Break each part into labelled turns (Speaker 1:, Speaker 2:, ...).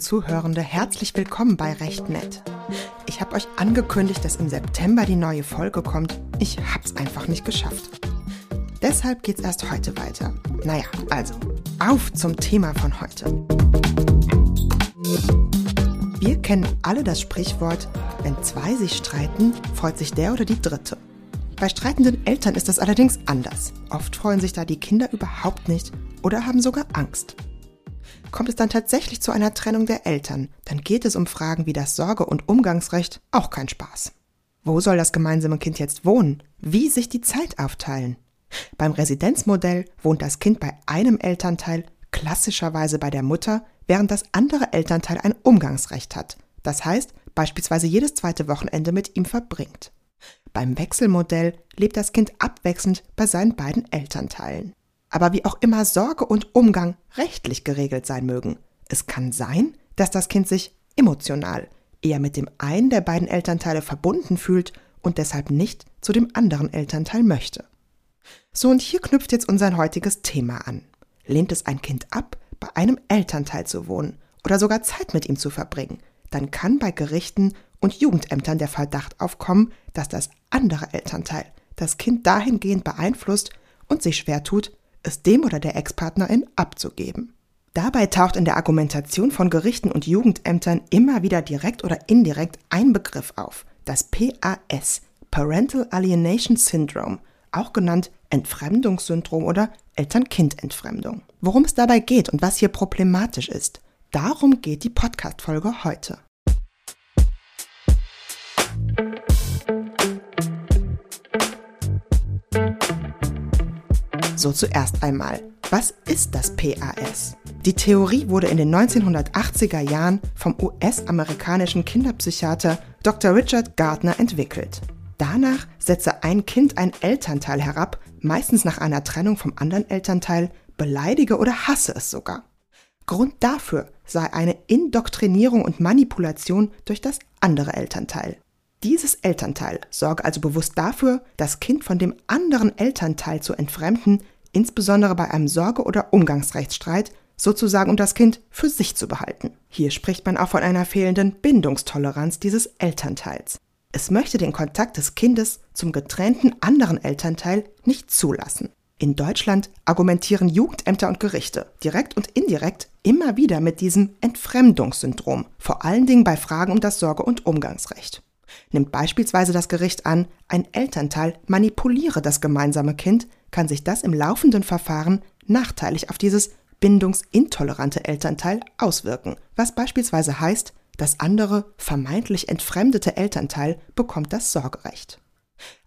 Speaker 1: Zuhörende, herzlich willkommen bei Recht Nett. Ich habe euch angekündigt, dass im September die neue Folge kommt. Ich hab's einfach nicht geschafft. Deshalb geht's erst heute weiter. Naja, also, auf zum Thema von heute. Wir kennen alle das Sprichwort, wenn zwei sich streiten, freut sich der oder die Dritte. Bei streitenden Eltern ist das allerdings anders. Oft freuen sich da die Kinder überhaupt nicht oder haben sogar Angst. Kommt es dann tatsächlich zu einer Trennung der Eltern, dann geht es um Fragen wie das Sorge- und Umgangsrecht auch kein Spaß. Wo soll das gemeinsame Kind jetzt wohnen? Wie sich die Zeit aufteilen? Beim Residenzmodell wohnt das Kind bei einem Elternteil, klassischerweise bei der Mutter, während das andere Elternteil ein Umgangsrecht hat. Das heißt, beispielsweise jedes zweite Wochenende mit ihm verbringt. Beim Wechselmodell lebt das Kind abwechselnd bei seinen beiden Elternteilen. Aber wie auch immer Sorge und Umgang rechtlich geregelt sein mögen, es kann sein, dass das Kind sich emotional eher mit dem einen der beiden Elternteile verbunden fühlt und deshalb nicht zu dem anderen Elternteil möchte. So und hier knüpft jetzt unser heutiges Thema an. Lehnt es ein Kind ab, bei einem Elternteil zu wohnen oder sogar Zeit mit ihm zu verbringen, dann kann bei Gerichten und Jugendämtern der Verdacht aufkommen, dass das andere Elternteil das Kind dahingehend beeinflusst und sich schwer tut, es dem oder der Ex-Partnerin abzugeben. Dabei taucht in der Argumentation von Gerichten und Jugendämtern immer wieder direkt oder indirekt ein Begriff auf, das PAS, Parental Alienation Syndrome, auch genannt Entfremdungssyndrom oder Eltern-Kind-Entfremdung. Worum es dabei geht und was hier problematisch ist, darum geht die Podcast-Folge heute. So zuerst einmal, was ist das PAS? Die Theorie wurde in den 1980er Jahren vom US-amerikanischen Kinderpsychiater Dr. Richard Gardner entwickelt. Danach setze ein Kind ein Elternteil herab, meistens nach einer Trennung vom anderen Elternteil, beleidige oder hasse es sogar. Grund dafür sei eine Indoktrinierung und Manipulation durch das andere Elternteil. Dieses Elternteil sorge also bewusst dafür, das Kind von dem anderen Elternteil zu entfremden, insbesondere bei einem Sorge- oder Umgangsrechtsstreit, sozusagen um das Kind für sich zu behalten. Hier spricht man auch von einer fehlenden Bindungstoleranz dieses Elternteils. Es möchte den Kontakt des Kindes zum getrennten anderen Elternteil nicht zulassen. In Deutschland argumentieren Jugendämter und Gerichte direkt und indirekt immer wieder mit diesem Entfremdungssyndrom, vor allen Dingen bei Fragen um das Sorge- und Umgangsrecht. Nimmt beispielsweise das Gericht an, ein Elternteil manipuliere das gemeinsame Kind, kann sich das im laufenden Verfahren nachteilig auf dieses bindungsintolerante Elternteil auswirken, was beispielsweise heißt, das andere, vermeintlich entfremdete Elternteil bekommt das Sorgerecht.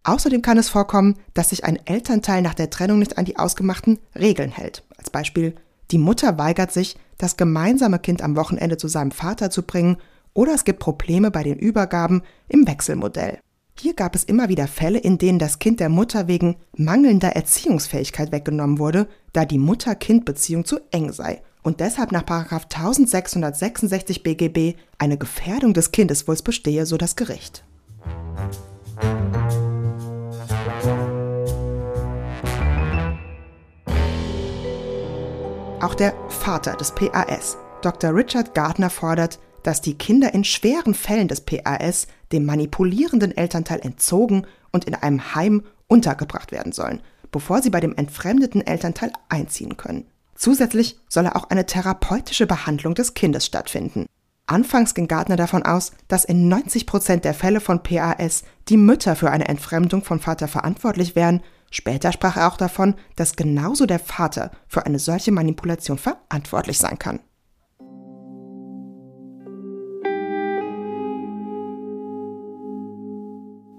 Speaker 1: Außerdem kann es vorkommen, dass sich ein Elternteil nach der Trennung nicht an die ausgemachten Regeln hält. Als Beispiel, die Mutter weigert sich, das gemeinsame Kind am Wochenende zu seinem Vater zu bringen oder es gibt Probleme bei den Übergaben im Wechselmodell. Hier gab es immer wieder Fälle, in denen das Kind der Mutter wegen mangelnder Erziehungsfähigkeit weggenommen wurde, da die Mutter-Kind-Beziehung zu eng sei und deshalb nach 1666 BGB eine Gefährdung des Kindeswohls bestehe, so das Gericht. Auch der Vater des PAS, Dr. Richard Gardner, fordert, dass die Kinder in schweren Fällen des PAS dem manipulierenden Elternteil entzogen und in einem Heim untergebracht werden sollen, bevor sie bei dem entfremdeten Elternteil einziehen können. Zusätzlich solle auch eine therapeutische Behandlung des Kindes stattfinden. Anfangs ging Gardner davon aus, dass in 90 Prozent der Fälle von PAS die Mütter für eine Entfremdung von Vater verantwortlich wären. Später sprach er auch davon, dass genauso der Vater für eine solche Manipulation verantwortlich sein kann.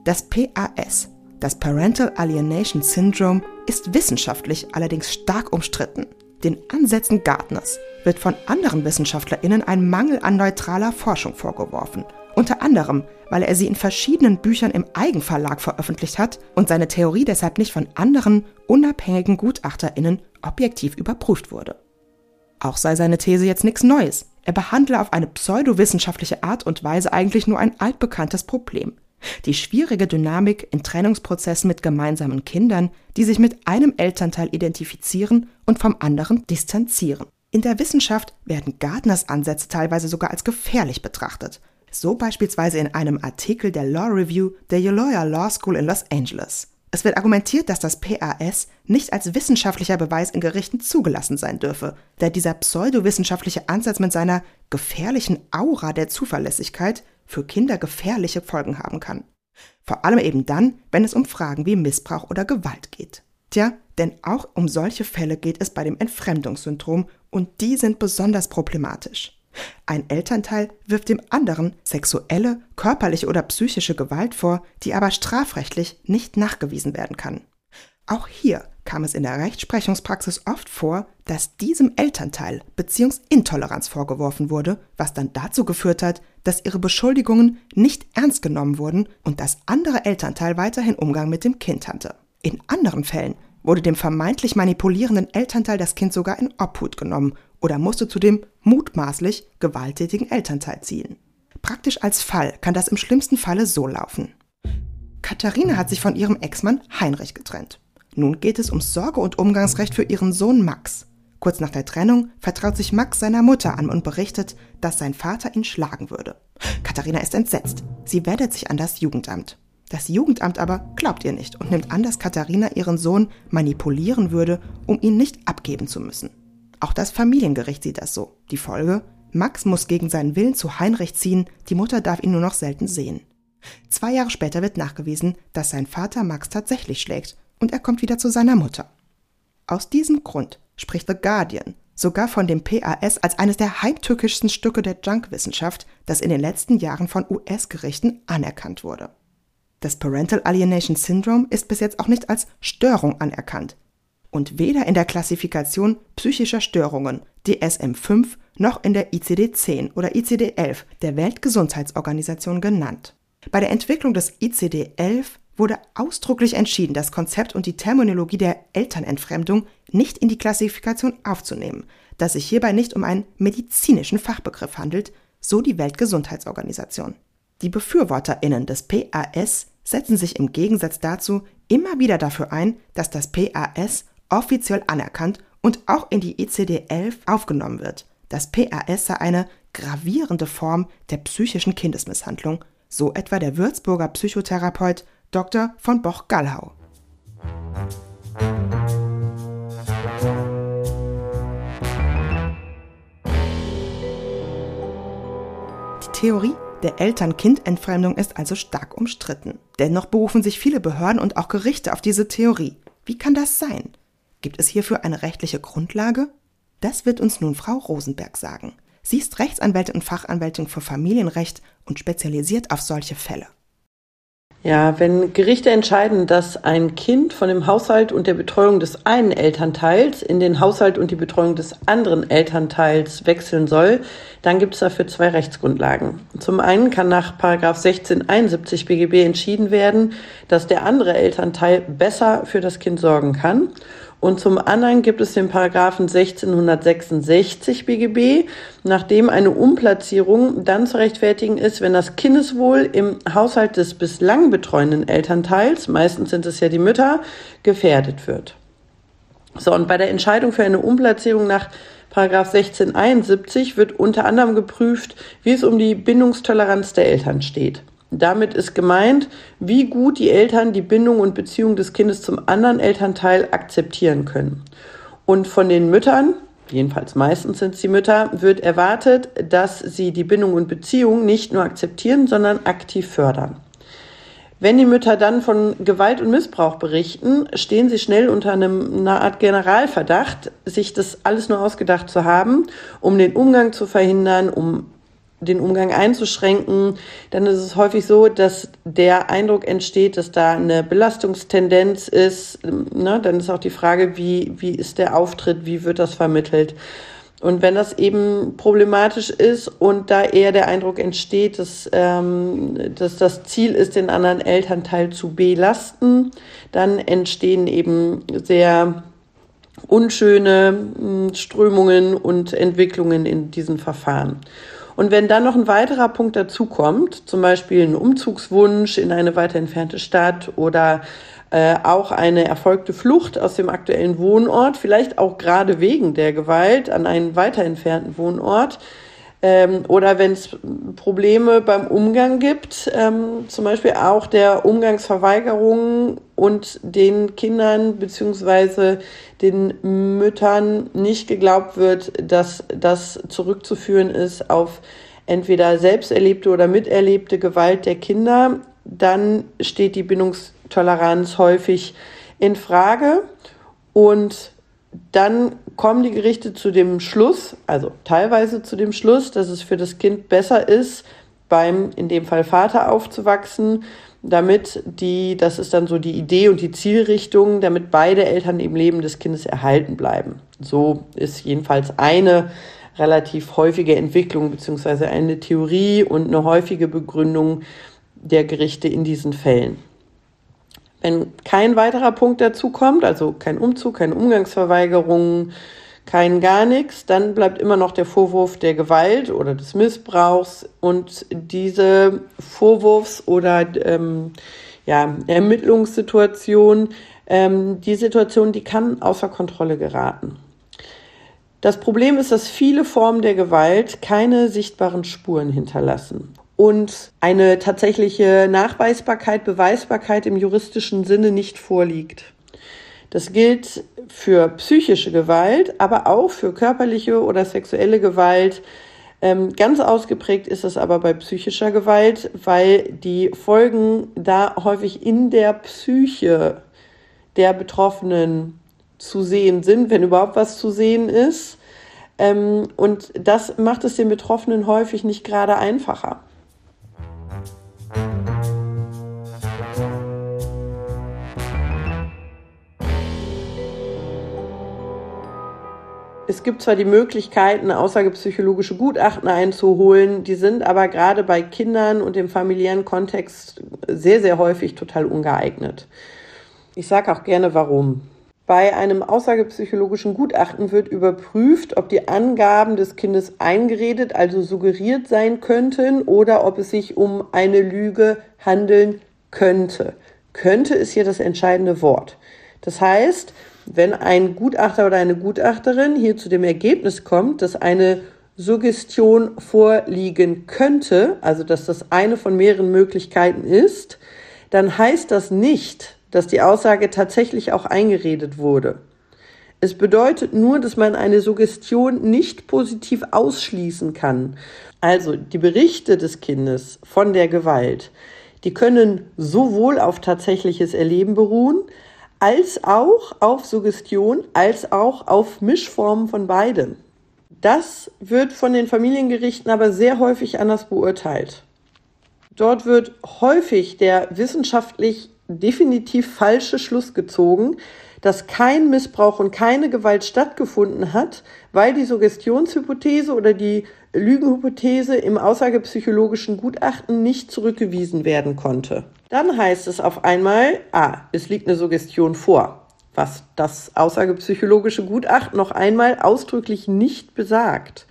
Speaker 1: Das PAS, das Parental Alienation Syndrome, ist wissenschaftlich allerdings stark umstritten. Den Ansätzen Gardners wird von anderen WissenschaftlerInnen ein Mangel an neutraler Forschung vorgeworfen. Unter anderem, weil er sie in verschiedenen Büchern im Eigenverlag veröffentlicht hat und seine Theorie deshalb nicht von anderen, unabhängigen GutachterInnen objektiv überprüft wurde. Auch sei seine These jetzt nichts Neues. Er behandle auf eine pseudowissenschaftliche Art und Weise eigentlich nur ein altbekanntes Problem. Die schwierige Dynamik in Trennungsprozessen mit gemeinsamen Kindern, die sich mit einem Elternteil identifizieren und vom anderen distanzieren. In der Wissenschaft werden Gardners Ansätze teilweise sogar als gefährlich betrachtet. So beispielsweise in einem Artikel der Law Review der Euloya Law School in Los Angeles. Es wird argumentiert, dass das PAS nicht als wissenschaftlicher Beweis in Gerichten zugelassen sein dürfe, da dieser pseudowissenschaftliche Ansatz mit seiner gefährlichen Aura der Zuverlässigkeit für Kinder gefährliche Folgen haben kann. Vor allem eben dann, wenn es um Fragen wie Missbrauch oder Gewalt geht. Tja, denn auch um solche Fälle geht es bei dem Entfremdungssyndrom und die sind besonders problematisch. Ein Elternteil wirft dem anderen sexuelle, körperliche oder psychische Gewalt vor, die aber strafrechtlich nicht nachgewiesen werden kann. Auch hier kam es in der Rechtsprechungspraxis oft vor, dass diesem Elternteil Beziehungsintoleranz vorgeworfen wurde, was dann dazu geführt hat, dass ihre Beschuldigungen nicht ernst genommen wurden und das andere Elternteil weiterhin Umgang mit dem Kind hatte. In anderen Fällen wurde dem vermeintlich manipulierenden Elternteil das Kind sogar in Obhut genommen oder musste zu dem mutmaßlich gewalttätigen Elternteil ziehen. Praktisch als Fall kann das im schlimmsten Falle so laufen. Katharina hat sich von ihrem Ex-Mann Heinrich getrennt. Nun geht es ums Sorge- und Umgangsrecht für ihren Sohn Max. Kurz nach der Trennung vertraut sich Max seiner Mutter an und berichtet, dass sein Vater ihn schlagen würde. Katharina ist entsetzt. Sie wendet sich an das Jugendamt. Das Jugendamt aber glaubt ihr nicht und nimmt an, dass Katharina ihren Sohn manipulieren würde, um ihn nicht abgeben zu müssen. Auch das Familiengericht sieht das so. Die Folge? Max muss gegen seinen Willen zu Heinrich ziehen, die Mutter darf ihn nur noch selten sehen. Zwei Jahre später wird nachgewiesen, dass sein Vater Max tatsächlich schlägt und er kommt wieder zu seiner Mutter. Aus diesem Grund spricht The Guardian sogar von dem PAS als eines der heimtückischsten Stücke der Junkwissenschaft, das in den letzten Jahren von US-Gerichten anerkannt wurde. Das Parental Alienation Syndrome ist bis jetzt auch nicht als Störung anerkannt und weder in der Klassifikation psychischer Störungen DSM-5 noch in der ICD-10 oder ICD-11 der Weltgesundheitsorganisation genannt. Bei der Entwicklung des ICD-11 wurde ausdrücklich entschieden, das Konzept und die Terminologie der Elternentfremdung nicht in die Klassifikation aufzunehmen, da sich hierbei nicht um einen medizinischen Fachbegriff handelt, so die Weltgesundheitsorganisation. Die Befürworterinnen des PAS setzen sich im Gegensatz dazu immer wieder dafür ein, dass das PAS offiziell anerkannt und auch in die ICD-11 aufgenommen wird. Das PAS sei eine gravierende Form der psychischen Kindesmisshandlung, so etwa der Würzburger Psychotherapeut Dr. von Boch-Gallhau. Die Theorie der Eltern-Kind-Entfremdung ist also stark umstritten. Dennoch berufen sich viele Behörden und auch Gerichte auf diese Theorie. Wie kann das sein? Gibt es hierfür eine rechtliche Grundlage? Das wird uns nun Frau Rosenberg sagen. Sie ist Rechtsanwältin und Fachanwältin für Familienrecht und spezialisiert auf solche Fälle.
Speaker 2: Ja, wenn Gerichte entscheiden, dass ein Kind von dem Haushalt und der Betreuung des einen Elternteils in den Haushalt und die Betreuung des anderen Elternteils wechseln soll, dann gibt es dafür zwei Rechtsgrundlagen. Zum einen kann nach 1671 BGB entschieden werden, dass der andere Elternteil besser für das Kind sorgen kann. Und zum anderen gibt es den Paragraphen 1666 BGB, nachdem eine Umplatzierung dann zu rechtfertigen ist, wenn das Kindeswohl im Haushalt des bislang betreuenden Elternteils, meistens sind es ja die Mütter, gefährdet wird. So, und bei der Entscheidung für eine Umplatzierung nach Paragraph 1671 wird unter anderem geprüft, wie es um die Bindungstoleranz der Eltern steht. Damit ist gemeint, wie gut die Eltern die Bindung und Beziehung des Kindes zum anderen Elternteil akzeptieren können. Und von den Müttern, jedenfalls meistens sind es die Mütter, wird erwartet, dass sie die Bindung und Beziehung nicht nur akzeptieren, sondern aktiv fördern. Wenn die Mütter dann von Gewalt und Missbrauch berichten, stehen sie schnell unter einem, einer Art Generalverdacht, sich das alles nur ausgedacht zu haben, um den Umgang zu verhindern, um den Umgang einzuschränken, dann ist es häufig so, dass der Eindruck entsteht, dass da eine Belastungstendenz ist. Ne? Dann ist auch die Frage, wie, wie ist der Auftritt, wie wird das vermittelt. Und wenn das eben problematisch ist und da eher der Eindruck entsteht, dass, ähm, dass das Ziel ist, den anderen Elternteil zu belasten, dann entstehen eben sehr unschöne hm, Strömungen und Entwicklungen in diesen Verfahren. Und wenn dann noch ein weiterer Punkt dazu kommt, zum Beispiel ein Umzugswunsch in eine weiter entfernte Stadt oder äh, auch eine erfolgte Flucht aus dem aktuellen Wohnort, vielleicht auch gerade wegen der Gewalt an einen weiter entfernten Wohnort, ähm, oder wenn es Probleme beim Umgang gibt, ähm, zum Beispiel auch der Umgangsverweigerung und den Kindern beziehungsweise den Müttern nicht geglaubt wird, dass das zurückzuführen ist auf entweder selbst erlebte oder miterlebte Gewalt der Kinder, dann steht die Bindungstoleranz häufig in Frage. Und dann kommen die Gerichte zu dem Schluss, also teilweise zu dem Schluss, dass es für das Kind besser ist, beim in dem Fall Vater aufzuwachsen, damit die, das ist dann so die Idee und die Zielrichtung, damit beide Eltern im Leben des Kindes erhalten bleiben. So ist jedenfalls eine relativ häufige Entwicklung beziehungsweise eine Theorie und eine häufige Begründung der Gerichte in diesen Fällen. Wenn kein weiterer Punkt dazu kommt, also kein Umzug, keine Umgangsverweigerung, kein gar nichts, dann bleibt immer noch der Vorwurf der Gewalt oder des Missbrauchs und diese Vorwurfs- oder ähm, ja, Ermittlungssituation, ähm, die Situation, die kann außer Kontrolle geraten. Das Problem ist, dass viele Formen der Gewalt keine sichtbaren Spuren hinterlassen und eine tatsächliche Nachweisbarkeit, Beweisbarkeit im juristischen Sinne nicht vorliegt. Das gilt für psychische Gewalt, aber auch für körperliche oder sexuelle Gewalt. Ähm, ganz ausgeprägt ist es aber bei psychischer Gewalt, weil die Folgen da häufig in der Psyche der Betroffenen zu sehen sind, wenn überhaupt was zu sehen ist. Ähm, und das macht es den Betroffenen häufig nicht gerade einfacher. Es gibt zwar die Möglichkeiten, aussagepsychologische Gutachten einzuholen, die sind aber gerade bei Kindern und im familiären Kontext sehr, sehr häufig total ungeeignet. Ich sage auch gerne warum. Bei einem aussagepsychologischen Gutachten wird überprüft, ob die Angaben des Kindes eingeredet, also suggeriert sein könnten oder ob es sich um eine Lüge handeln könnte. Könnte ist hier das entscheidende Wort. Das heißt, wenn ein Gutachter oder eine Gutachterin hier zu dem Ergebnis kommt, dass eine Suggestion vorliegen könnte, also dass das eine von mehreren Möglichkeiten ist, dann heißt das nicht, dass die Aussage tatsächlich auch eingeredet wurde. Es bedeutet nur, dass man eine Suggestion nicht positiv ausschließen kann. Also die Berichte des Kindes von der Gewalt, die können sowohl auf tatsächliches Erleben beruhen, als auch auf Suggestion, als auch auf Mischformen von beidem. Das wird von den Familiengerichten aber sehr häufig anders beurteilt. Dort wird häufig der wissenschaftlich definitiv falsche Schluss gezogen, dass kein Missbrauch und keine Gewalt stattgefunden hat, weil die Suggestionshypothese oder die Lügenhypothese im aussagepsychologischen Gutachten nicht zurückgewiesen werden konnte. Dann heißt es auf einmal, ah, es liegt eine Suggestion vor, was das aussagepsychologische Gutachten noch einmal ausdrücklich nicht besagt.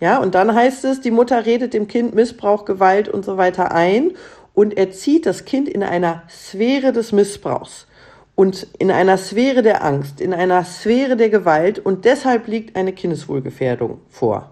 Speaker 2: Ja, und dann heißt es, die Mutter redet dem Kind Missbrauch, Gewalt und so weiter ein und erzieht das Kind in einer Sphäre des Missbrauchs und in einer Sphäre der Angst, in einer Sphäre der Gewalt und deshalb liegt eine Kindeswohlgefährdung vor.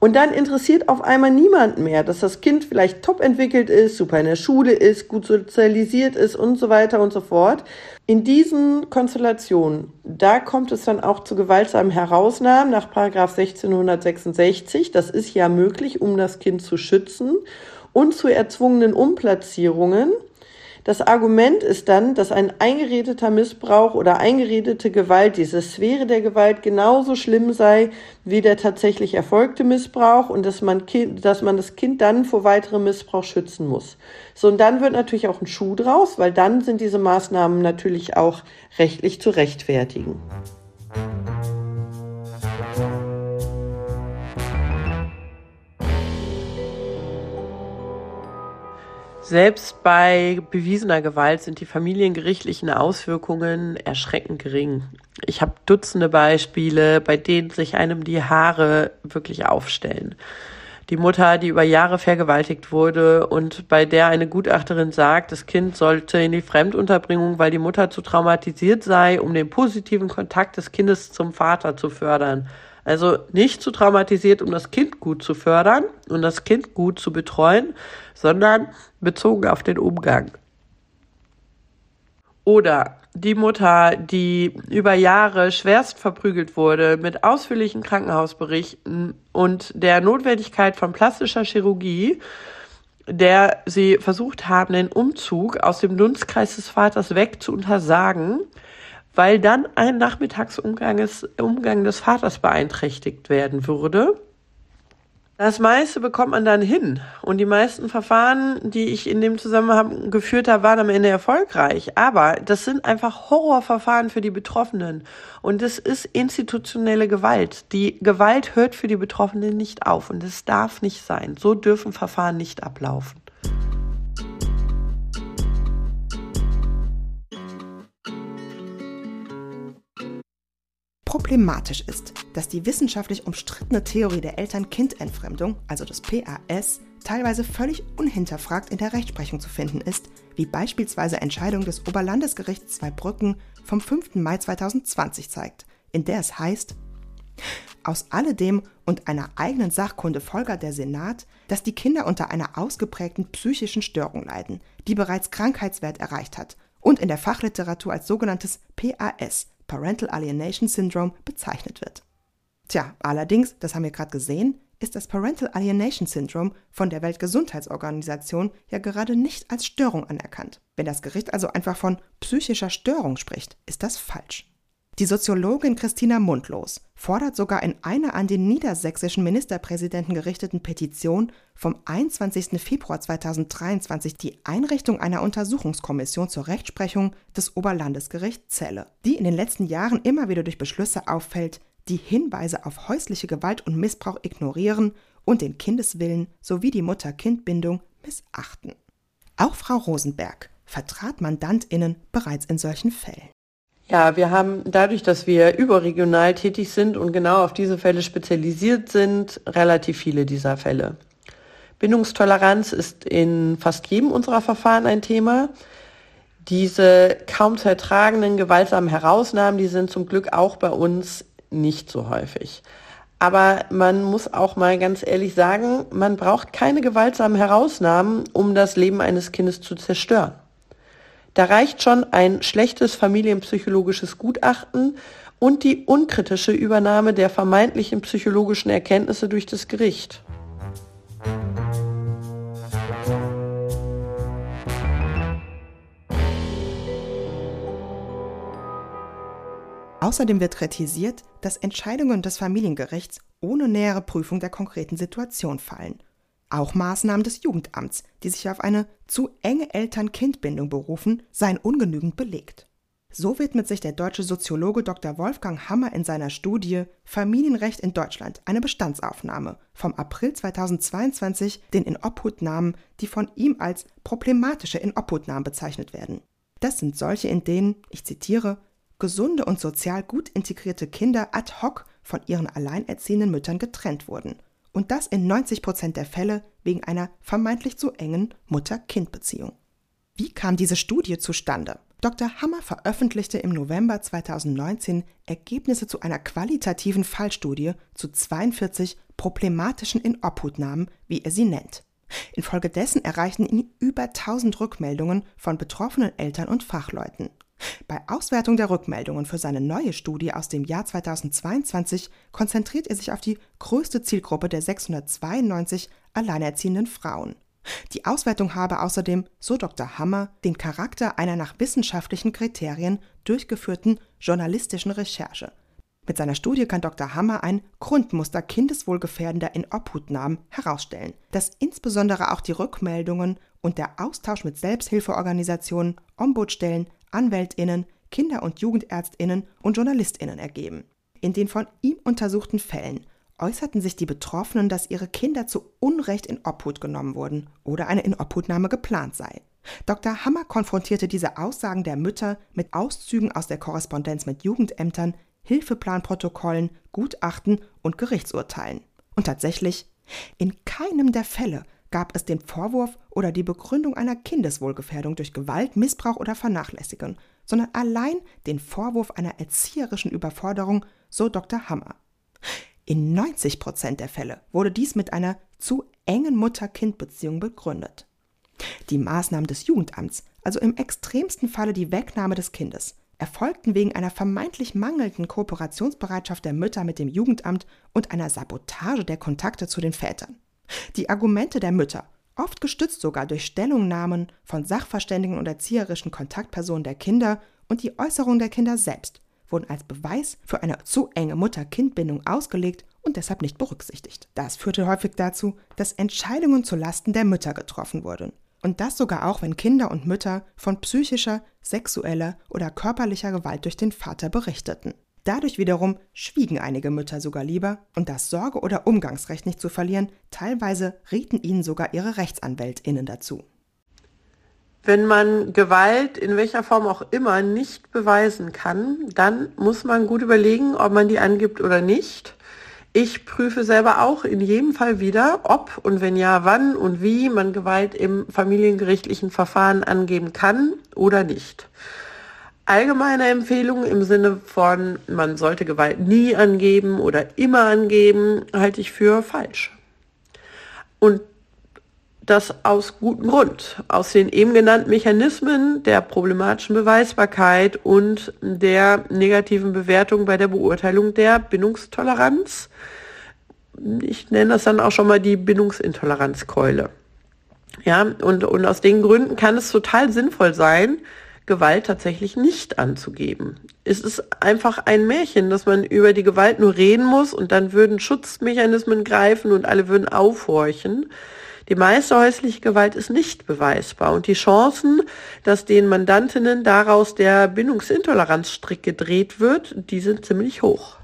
Speaker 2: Und dann interessiert auf einmal niemanden mehr, dass das Kind vielleicht top entwickelt ist, super in der Schule ist, gut sozialisiert ist und so weiter und so fort. In diesen Konstellationen, da kommt es dann auch zu gewaltsamen Herausnahmen nach Paragraph 1666. Das ist ja möglich, um das Kind zu schützen und zu erzwungenen Umplatzierungen. Das Argument ist dann, dass ein eingeredeter Missbrauch oder eingeredete Gewalt, diese Sphäre der Gewalt genauso schlimm sei wie der tatsächlich erfolgte Missbrauch und dass man, dass man das Kind dann vor weiterem Missbrauch schützen muss. So, und dann wird natürlich auch ein Schuh draus, weil dann sind diese Maßnahmen natürlich auch rechtlich zu rechtfertigen. Selbst bei bewiesener Gewalt sind die familiengerichtlichen Auswirkungen erschreckend gering. Ich habe Dutzende Beispiele, bei denen sich einem die Haare wirklich aufstellen. Die Mutter, die über Jahre vergewaltigt wurde und bei der eine Gutachterin sagt, das Kind sollte in die Fremdunterbringung, weil die Mutter zu traumatisiert sei, um den positiven Kontakt des Kindes zum Vater zu fördern. Also nicht zu traumatisiert, um das Kind gut zu fördern und das Kind gut zu betreuen, sondern bezogen auf den Umgang. Oder die Mutter, die über Jahre schwerst verprügelt wurde, mit ausführlichen Krankenhausberichten und der Notwendigkeit von plastischer Chirurgie, der sie versucht haben, den Umzug aus dem Dunstkreis des Vaters weg zu untersagen, weil dann ein Nachmittagsumgang des Vaters beeinträchtigt werden würde. Das meiste bekommt man dann hin. Und die meisten Verfahren, die ich in dem Zusammenhang geführt habe, waren am Ende erfolgreich. Aber das sind einfach Horrorverfahren für die Betroffenen. Und es ist institutionelle Gewalt. Die Gewalt hört für die Betroffenen nicht auf. Und es darf nicht sein. So dürfen Verfahren nicht ablaufen.
Speaker 1: Problematisch ist, dass die wissenschaftlich umstrittene Theorie der Eltern-Kind-Entfremdung, also des PAS, teilweise völlig unhinterfragt in der Rechtsprechung zu finden ist, wie beispielsweise Entscheidung des Oberlandesgerichts Zweibrücken vom 5. Mai 2020 zeigt, in der es heißt, aus alledem und einer eigenen Sachkunde folgert der Senat, dass die Kinder unter einer ausgeprägten psychischen Störung leiden, die bereits Krankheitswert erreicht hat und in der Fachliteratur als sogenanntes PAS Parental Alienation Syndrome bezeichnet wird. Tja, allerdings, das haben wir gerade gesehen, ist das Parental Alienation Syndrome von der Weltgesundheitsorganisation ja gerade nicht als Störung anerkannt. Wenn das Gericht also einfach von psychischer Störung spricht, ist das falsch. Die Soziologin Christina Mundlos fordert sogar in einer an den niedersächsischen Ministerpräsidenten gerichteten Petition vom 21. Februar 2023 die Einrichtung einer Untersuchungskommission zur Rechtsprechung des Oberlandesgerichts Celle, die in den letzten Jahren immer wieder durch Beschlüsse auffällt, die Hinweise auf häusliche Gewalt und Missbrauch ignorieren und den Kindeswillen sowie die Mutter-Kind-Bindung missachten. Auch Frau Rosenberg vertrat Mandantinnen bereits in solchen Fällen.
Speaker 2: Ja, wir haben dadurch, dass wir überregional tätig sind und genau auf diese Fälle spezialisiert sind, relativ viele dieser Fälle. Bindungstoleranz ist in fast jedem unserer Verfahren ein Thema. Diese kaum zu ertragenden gewaltsamen Herausnahmen, die sind zum Glück auch bei uns nicht so häufig. Aber man muss auch mal ganz ehrlich sagen, man braucht keine gewaltsamen Herausnahmen, um das Leben eines Kindes zu zerstören. Da reicht schon ein schlechtes familienpsychologisches Gutachten und die unkritische Übernahme der vermeintlichen psychologischen Erkenntnisse durch das Gericht.
Speaker 1: Außerdem wird kritisiert, dass Entscheidungen des Familiengerichts ohne nähere Prüfung der konkreten Situation fallen auch Maßnahmen des Jugendamts, die sich auf eine zu enge Eltern-Kind-Bindung berufen, seien ungenügend belegt. So widmet sich der deutsche Soziologe Dr. Wolfgang Hammer in seiner Studie Familienrecht in Deutschland eine Bestandsaufnahme vom April 2022 den Inobhutnahmen, die von ihm als problematische Inobhutnahmen bezeichnet werden. Das sind solche, in denen, ich zitiere, gesunde und sozial gut integrierte Kinder ad hoc von ihren alleinerziehenden Müttern getrennt wurden und das in 90 Prozent der Fälle wegen einer vermeintlich zu engen Mutter-Kind-Beziehung. Wie kam diese Studie zustande? Dr. Hammer veröffentlichte im November 2019 Ergebnisse zu einer qualitativen Fallstudie zu 42 problematischen Inobhutnahmen, wie er sie nennt. Infolgedessen erreichten ihn über 1000 Rückmeldungen von betroffenen Eltern und Fachleuten. Bei Auswertung der Rückmeldungen für seine neue Studie aus dem Jahr 2022 konzentriert er sich auf die größte Zielgruppe der 692 alleinerziehenden Frauen. Die Auswertung habe außerdem, so Dr. Hammer, den Charakter einer nach wissenschaftlichen Kriterien durchgeführten journalistischen Recherche. Mit seiner Studie kann Dr. Hammer ein Grundmuster kindeswohlgefährdender Inobhutnahmen herausstellen, das insbesondere auch die Rückmeldungen und der Austausch mit Selbsthilfeorganisationen, Ombudsstellen, Anwältinnen, Kinder- und Jugendärztinnen und Journalistinnen ergeben. In den von ihm untersuchten Fällen äußerten sich die Betroffenen, dass ihre Kinder zu Unrecht in Obhut genommen wurden oder eine Inobhutnahme geplant sei. Dr. Hammer konfrontierte diese Aussagen der Mütter mit Auszügen aus der Korrespondenz mit Jugendämtern, Hilfeplanprotokollen, Gutachten und Gerichtsurteilen. Und tatsächlich, In keinem der Fälle gab es den Vorwurf oder die Begründung einer Kindeswohlgefährdung durch Gewalt, Missbrauch oder Vernachlässigung, sondern allein den Vorwurf einer erzieherischen Überforderung, so Dr. Hammer. In 90 Prozent der Fälle wurde dies mit einer zu engen Mutter-Kind-Beziehung begründet. Die Maßnahmen des Jugendamts, also im extremsten Falle die Wegnahme des Kindes, erfolgten wegen einer vermeintlich mangelnden Kooperationsbereitschaft der Mütter mit dem Jugendamt und einer Sabotage der Kontakte zu den Vätern. Die Argumente der Mütter, oft gestützt sogar durch Stellungnahmen von Sachverständigen und erzieherischen Kontaktpersonen der Kinder und die Äußerung der Kinder selbst, wurden als Beweis für eine zu enge Mutter-Kind-Bindung ausgelegt und deshalb nicht berücksichtigt. Das führte häufig dazu, dass Entscheidungen zu Lasten der Mütter getroffen wurden. Und das sogar auch, wenn Kinder und Mütter von psychischer, sexueller oder körperlicher Gewalt durch den Vater berichteten. Dadurch wiederum schwiegen einige Mütter sogar lieber, und das Sorge- oder Umgangsrecht nicht zu verlieren, teilweise rieten ihnen sogar ihre Rechtsanwältinnen dazu.
Speaker 2: Wenn man Gewalt in welcher Form auch immer nicht beweisen kann, dann muss man gut überlegen, ob man die angibt oder nicht. Ich prüfe selber auch in jedem Fall wieder, ob und wenn ja, wann und wie man Gewalt im familiengerichtlichen Verfahren angeben kann oder nicht. Allgemeine Empfehlungen im Sinne von, man sollte Gewalt nie angeben oder immer angeben, halte ich für falsch. Und das aus gutem Grund. Aus den eben genannten Mechanismen der problematischen Beweisbarkeit und der negativen Bewertung bei der Beurteilung der Bindungstoleranz. Ich nenne das dann auch schon mal die Bindungsintoleranzkeule. Ja, und, und aus den Gründen kann es total sinnvoll sein, Gewalt tatsächlich nicht anzugeben. Es ist einfach ein Märchen, dass man über die Gewalt nur reden muss und dann würden Schutzmechanismen greifen und alle würden aufhorchen. Die meiste häusliche Gewalt ist nicht beweisbar und die Chancen, dass den Mandantinnen daraus der Bindungsintoleranzstrick gedreht wird, die sind ziemlich hoch.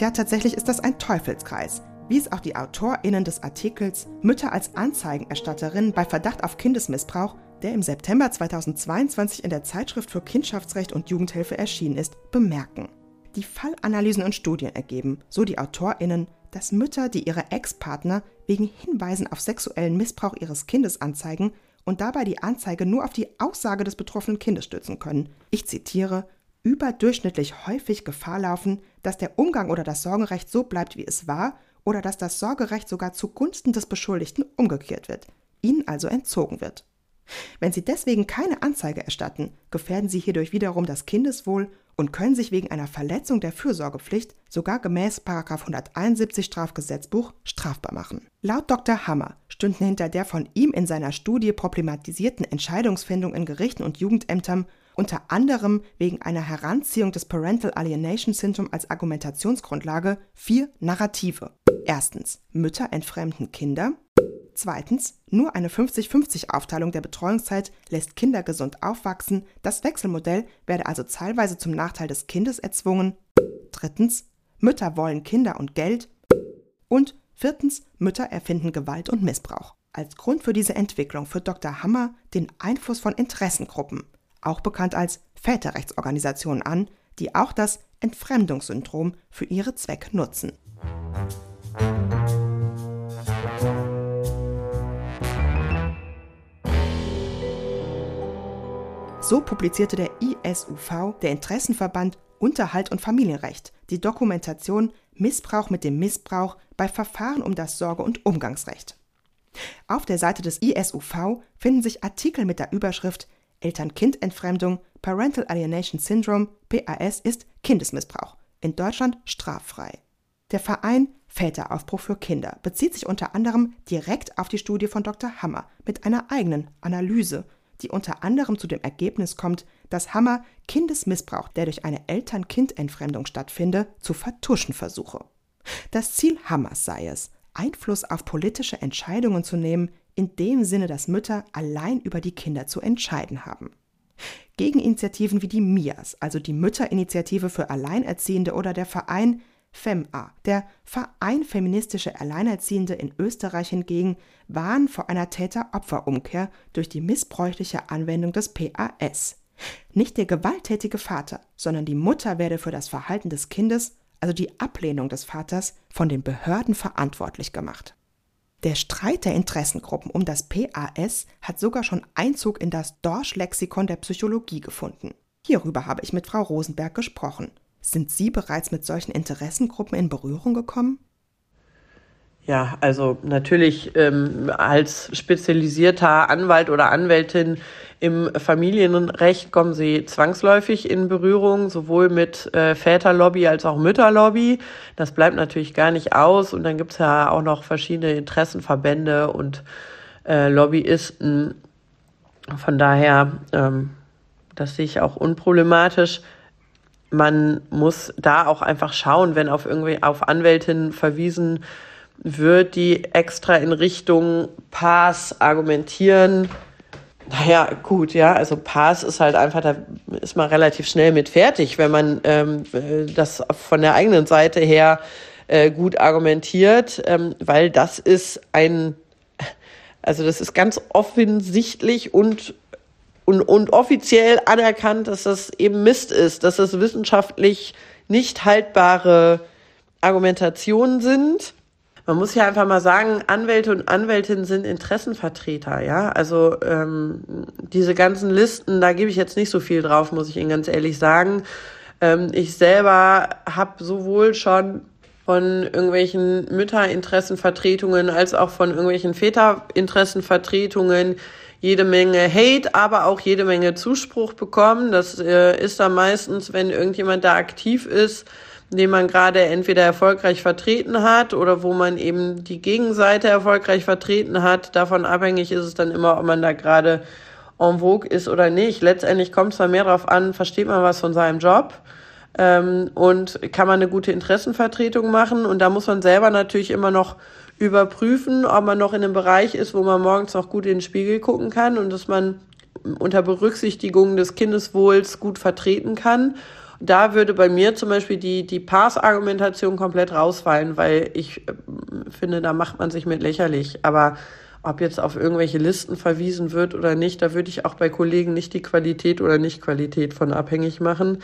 Speaker 1: Tja, tatsächlich ist das ein Teufelskreis, wie es auch die AutorInnen des Artikels Mütter als Anzeigenerstatterinnen bei Verdacht auf Kindesmissbrauch der im September 2022 in der Zeitschrift für Kindschaftsrecht und Jugendhilfe erschienen ist, bemerken. Die Fallanalysen und Studien ergeben, so die AutorInnen, dass Mütter, die ihre Ex-Partner wegen Hinweisen auf sexuellen Missbrauch ihres Kindes anzeigen und dabei die Anzeige nur auf die Aussage des betroffenen Kindes stützen können, ich zitiere, überdurchschnittlich häufig Gefahr laufen, dass der Umgang oder das Sorgerecht so bleibt, wie es war, oder dass das Sorgerecht sogar zugunsten des Beschuldigten umgekehrt wird, ihnen also entzogen wird. Wenn Sie deswegen keine Anzeige erstatten, gefährden Sie hierdurch wiederum das Kindeswohl und können sich wegen einer Verletzung der Fürsorgepflicht sogar gemäß 171 Strafgesetzbuch strafbar machen. Laut Dr. Hammer stünden hinter der von ihm in seiner Studie problematisierten Entscheidungsfindung in Gerichten und Jugendämtern unter anderem wegen einer Heranziehung des Parental Alienation Syndrome als Argumentationsgrundlage vier Narrative. Erstens, Mütter entfremden Kinder. Zweitens, nur eine 50-50-Aufteilung der Betreuungszeit lässt Kinder gesund aufwachsen. Das Wechselmodell werde also teilweise zum Nachteil des Kindes erzwungen. Drittens, Mütter wollen Kinder und Geld. Und viertens, Mütter erfinden Gewalt und Missbrauch. Als Grund für diese Entwicklung führt Dr. Hammer den Einfluss von Interessengruppen, auch bekannt als Väterrechtsorganisationen, an, die auch das Entfremdungssyndrom für ihre Zwecke nutzen. So publizierte der ISUV, der Interessenverband Unterhalt und Familienrecht, die Dokumentation Missbrauch mit dem Missbrauch bei Verfahren um das Sorge- und Umgangsrecht. Auf der Seite des ISUV finden sich Artikel mit der Überschrift Eltern-Kind-Entfremdung, Parental Alienation Syndrome, PAS ist Kindesmissbrauch, in Deutschland straffrei. Der Verein Väteraufbruch für Kinder bezieht sich unter anderem direkt auf die Studie von Dr. Hammer mit einer eigenen Analyse die unter anderem zu dem Ergebnis kommt, dass Hammer Kindesmissbrauch, der durch eine Eltern-Kind-Entfremdung stattfinde, zu vertuschen versuche. Das Ziel Hammers sei es, Einfluss auf politische Entscheidungen zu nehmen, in dem Sinne, dass Mütter allein über die Kinder zu entscheiden haben. Gegeninitiativen wie die MIAS, also die Mütterinitiative für Alleinerziehende oder der Verein FemA, der Verein Feministische Alleinerziehende in Österreich hingegen, warnen vor einer Täter-Opfer-Umkehr durch die missbräuchliche Anwendung des PAS. Nicht der gewalttätige Vater, sondern die Mutter werde für das Verhalten des Kindes, also die Ablehnung des Vaters, von den Behörden verantwortlich gemacht. Der Streit der Interessengruppen um das PAS hat sogar schon Einzug in das Dorsch-Lexikon der Psychologie gefunden. Hierüber habe ich mit Frau Rosenberg gesprochen. Sind Sie bereits mit solchen Interessengruppen in Berührung gekommen?
Speaker 2: Ja, also natürlich ähm, als spezialisierter Anwalt oder Anwältin im Familienrecht kommen sie zwangsläufig in Berührung, sowohl mit äh, Väterlobby als auch Mütterlobby. Das bleibt natürlich gar nicht aus. Und dann gibt's ja auch noch verschiedene Interessenverbände und äh, Lobbyisten. Von daher, ähm, das sehe ich auch unproblematisch man muss da auch einfach schauen, wenn auf irgendwie auf Anwältinnen verwiesen wird, die extra in Richtung Pass argumentieren. Naja, gut, ja, also Pass ist halt einfach, da ist man relativ schnell mit fertig, wenn man ähm, das von der eigenen Seite her äh, gut argumentiert, ähm, weil das ist ein, also das ist ganz offensichtlich und, und, und offiziell anerkannt, dass das eben Mist ist, dass das wissenschaftlich nicht haltbare Argumentationen sind man muss ja einfach mal sagen, Anwälte und Anwältinnen sind Interessenvertreter, ja. Also ähm, diese ganzen Listen, da gebe ich jetzt nicht so viel drauf, muss ich Ihnen ganz ehrlich sagen. Ähm, ich selber habe sowohl schon von irgendwelchen Mütterinteressenvertretungen als auch von irgendwelchen Väterinteressenvertretungen jede Menge Hate, aber auch jede Menge Zuspruch bekommen. Das äh, ist dann meistens, wenn irgendjemand da aktiv ist, den man gerade entweder erfolgreich vertreten hat oder wo man eben die Gegenseite erfolgreich vertreten hat. Davon abhängig ist es dann immer, ob man da gerade en vogue ist oder nicht. Letztendlich kommt es mal mehr darauf an, versteht man was von seinem Job ähm, und kann man eine gute Interessenvertretung machen. Und da muss man selber natürlich immer noch überprüfen, ob man noch in einem Bereich ist, wo man morgens noch gut in den Spiegel gucken kann und dass man unter Berücksichtigung des Kindeswohls gut vertreten kann da würde bei mir zum Beispiel die, die Pass-Argumentation komplett rausfallen, weil ich äh, finde, da macht man sich mit lächerlich. Aber ob jetzt auf irgendwelche Listen verwiesen wird oder nicht, da würde ich auch bei Kollegen nicht die Qualität oder Nicht-Qualität von abhängig machen.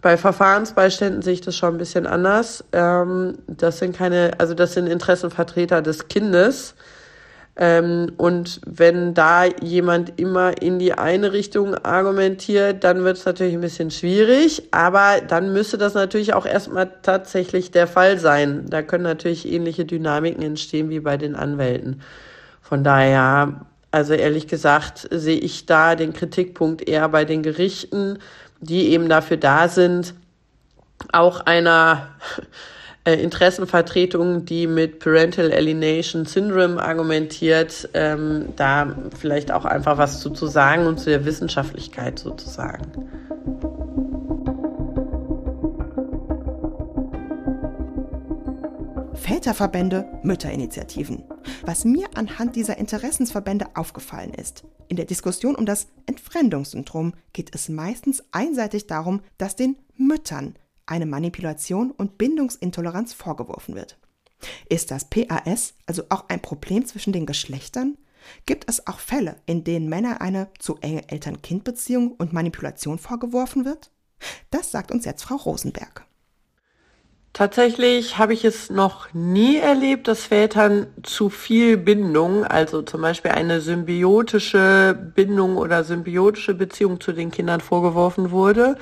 Speaker 2: Bei Verfahrensbeiständen sehe ich das schon ein bisschen anders. Ähm, das sind keine, also das sind Interessenvertreter des Kindes. Ähm, und wenn da jemand immer in die eine Richtung argumentiert, dann wird es natürlich ein bisschen schwierig. Aber dann müsste das natürlich auch erstmal tatsächlich der Fall sein. Da können natürlich ähnliche Dynamiken entstehen wie bei den Anwälten. Von daher, also ehrlich gesagt, sehe ich da den Kritikpunkt eher bei den Gerichten, die eben dafür da sind, auch einer äh, Interessenvertretung, die mit Parental Alienation Syndrome argumentiert, ähm, da vielleicht auch einfach was zu, zu sagen und zu der Wissenschaftlichkeit sozusagen.
Speaker 1: Väterverbände, Mütterinitiativen. Was mir anhand dieser Interessensverbände aufgefallen ist, in der Diskussion um das Entfremdungssyndrom geht es meistens einseitig darum, dass den Müttern eine Manipulation und Bindungsintoleranz vorgeworfen wird. Ist das PAS also auch ein Problem zwischen den Geschlechtern? Gibt es auch Fälle, in denen Männer eine zu enge Eltern-Kind-Beziehung und Manipulation vorgeworfen wird? Das sagt uns jetzt Frau Rosenberg.
Speaker 2: Tatsächlich habe ich es noch nie erlebt, dass Vätern zu viel Bindung, also zum Beispiel eine symbiotische Bindung oder symbiotische Beziehung zu den Kindern vorgeworfen wurde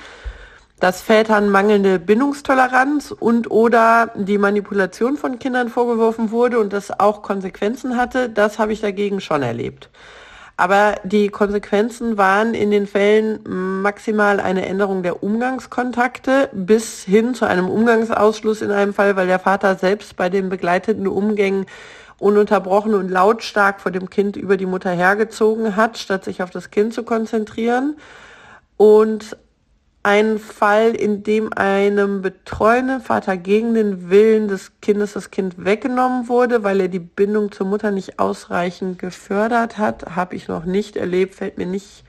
Speaker 2: dass Vätern mangelnde Bindungstoleranz und oder die Manipulation von Kindern vorgeworfen wurde und das auch Konsequenzen hatte, das habe ich dagegen schon erlebt. Aber die Konsequenzen waren in den Fällen maximal eine Änderung der Umgangskontakte bis hin zu einem Umgangsausschluss in einem Fall, weil der Vater selbst bei den begleiteten Umgängen ununterbrochen und lautstark vor dem Kind über die Mutter hergezogen hat, statt sich auf das Kind zu konzentrieren. Und ein Fall, in dem einem betreuenden Vater gegen den Willen des Kindes das Kind weggenommen wurde, weil er die Bindung zur Mutter nicht ausreichend gefördert hat, habe ich noch nicht erlebt, fällt mir nicht,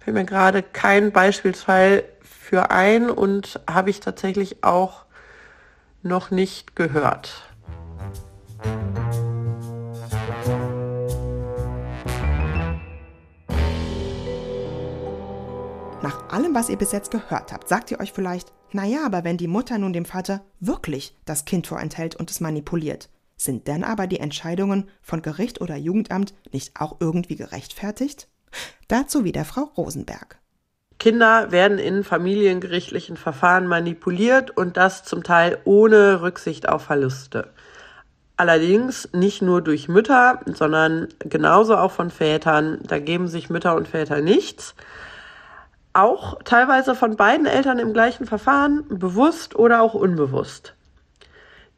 Speaker 2: fällt mir gerade kein Beispielsfall für ein und habe ich tatsächlich auch noch nicht gehört.
Speaker 1: Nach allem, was ihr bis jetzt gehört habt, sagt ihr euch vielleicht, naja, aber wenn die Mutter nun dem Vater wirklich das Kind vorenthält und es manipuliert, sind dann aber die Entscheidungen von Gericht oder Jugendamt nicht auch irgendwie gerechtfertigt? Dazu wieder Frau Rosenberg.
Speaker 2: Kinder werden in familiengerichtlichen Verfahren manipuliert und das zum Teil ohne Rücksicht auf Verluste. Allerdings nicht nur durch Mütter, sondern genauso auch von Vätern. Da geben sich Mütter und Väter nichts. Auch teilweise von beiden Eltern im gleichen Verfahren, bewusst oder auch unbewusst.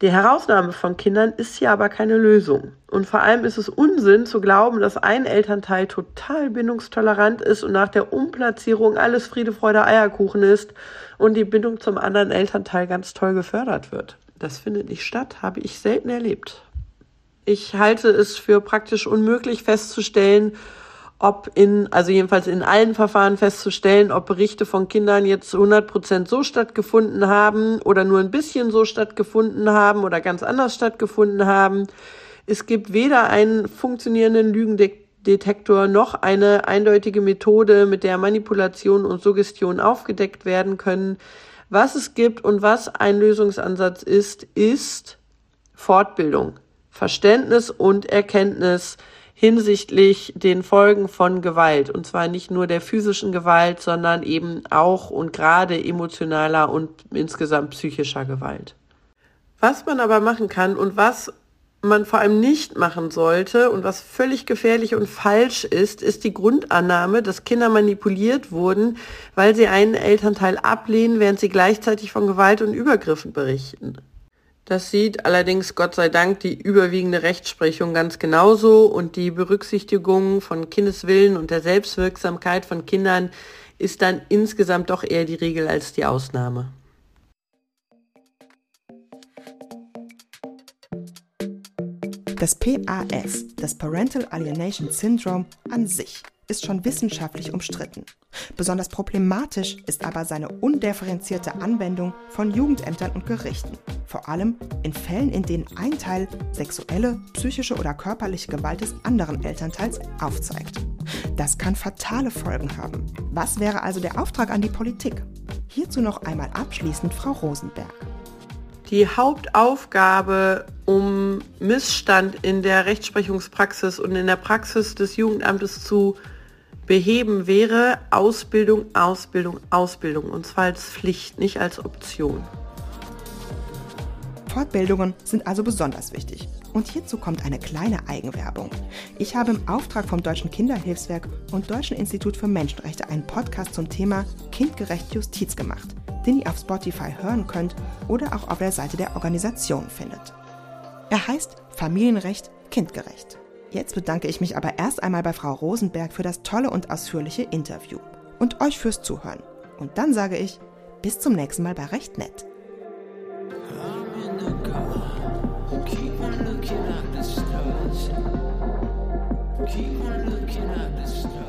Speaker 2: Die Herausnahme von Kindern ist hier aber keine Lösung. Und vor allem ist es Unsinn zu glauben, dass ein Elternteil total bindungstolerant ist und nach der Umplatzierung alles Friede, Freude, Eierkuchen ist und die Bindung zum anderen Elternteil ganz toll gefördert wird. Das findet nicht statt, habe ich selten erlebt. Ich halte es für praktisch unmöglich festzustellen, ob in, also jedenfalls in allen Verfahren festzustellen, ob Berichte von Kindern jetzt 100 Prozent so stattgefunden haben oder nur ein bisschen so stattgefunden haben oder ganz anders stattgefunden haben. Es gibt weder einen funktionierenden Lügendetektor noch eine eindeutige Methode, mit der Manipulation und Suggestion aufgedeckt werden können. Was es gibt und was ein Lösungsansatz ist, ist Fortbildung, Verständnis und Erkenntnis hinsichtlich den Folgen von Gewalt. Und zwar nicht nur der physischen Gewalt, sondern eben auch und gerade emotionaler und insgesamt psychischer Gewalt. Was man aber machen kann und was man vor allem nicht machen sollte und was völlig gefährlich und falsch ist, ist die Grundannahme, dass Kinder manipuliert wurden, weil sie einen Elternteil ablehnen, während sie gleichzeitig von Gewalt und Übergriffen berichten. Das sieht allerdings Gott sei Dank die überwiegende Rechtsprechung ganz genauso und die Berücksichtigung von Kindeswillen und der Selbstwirksamkeit von Kindern ist dann insgesamt doch eher die Regel als die Ausnahme.
Speaker 1: Das PAS, das Parental Alienation Syndrome an sich, ist schon wissenschaftlich umstritten. Besonders problematisch ist aber seine undifferenzierte Anwendung von Jugendämtern und Gerichten, vor allem in Fällen, in denen ein Teil sexuelle, psychische oder körperliche Gewalt des anderen Elternteils aufzeigt. Das kann fatale Folgen haben. Was wäre also der Auftrag an die Politik? Hierzu noch einmal abschließend Frau Rosenberg.
Speaker 2: Die Hauptaufgabe, um Missstand in der Rechtsprechungspraxis und in der Praxis des Jugendamtes zu beheben, wäre Ausbildung, Ausbildung, Ausbildung. Und zwar als Pflicht, nicht als Option.
Speaker 1: Fortbildungen sind also besonders wichtig. Und hierzu kommt eine kleine Eigenwerbung. Ich habe im Auftrag vom Deutschen Kinderhilfswerk und Deutschen Institut für Menschenrechte einen Podcast zum Thema kindgerecht Justiz gemacht den ihr auf Spotify hören könnt oder auch auf der Seite der Organisation findet. Er heißt Familienrecht kindgerecht. Jetzt bedanke ich mich aber erst einmal bei Frau Rosenberg für das tolle und ausführliche Interview und euch fürs Zuhören. Und dann sage ich, bis zum nächsten Mal bei Recht Nett. Keep on looking at the stars.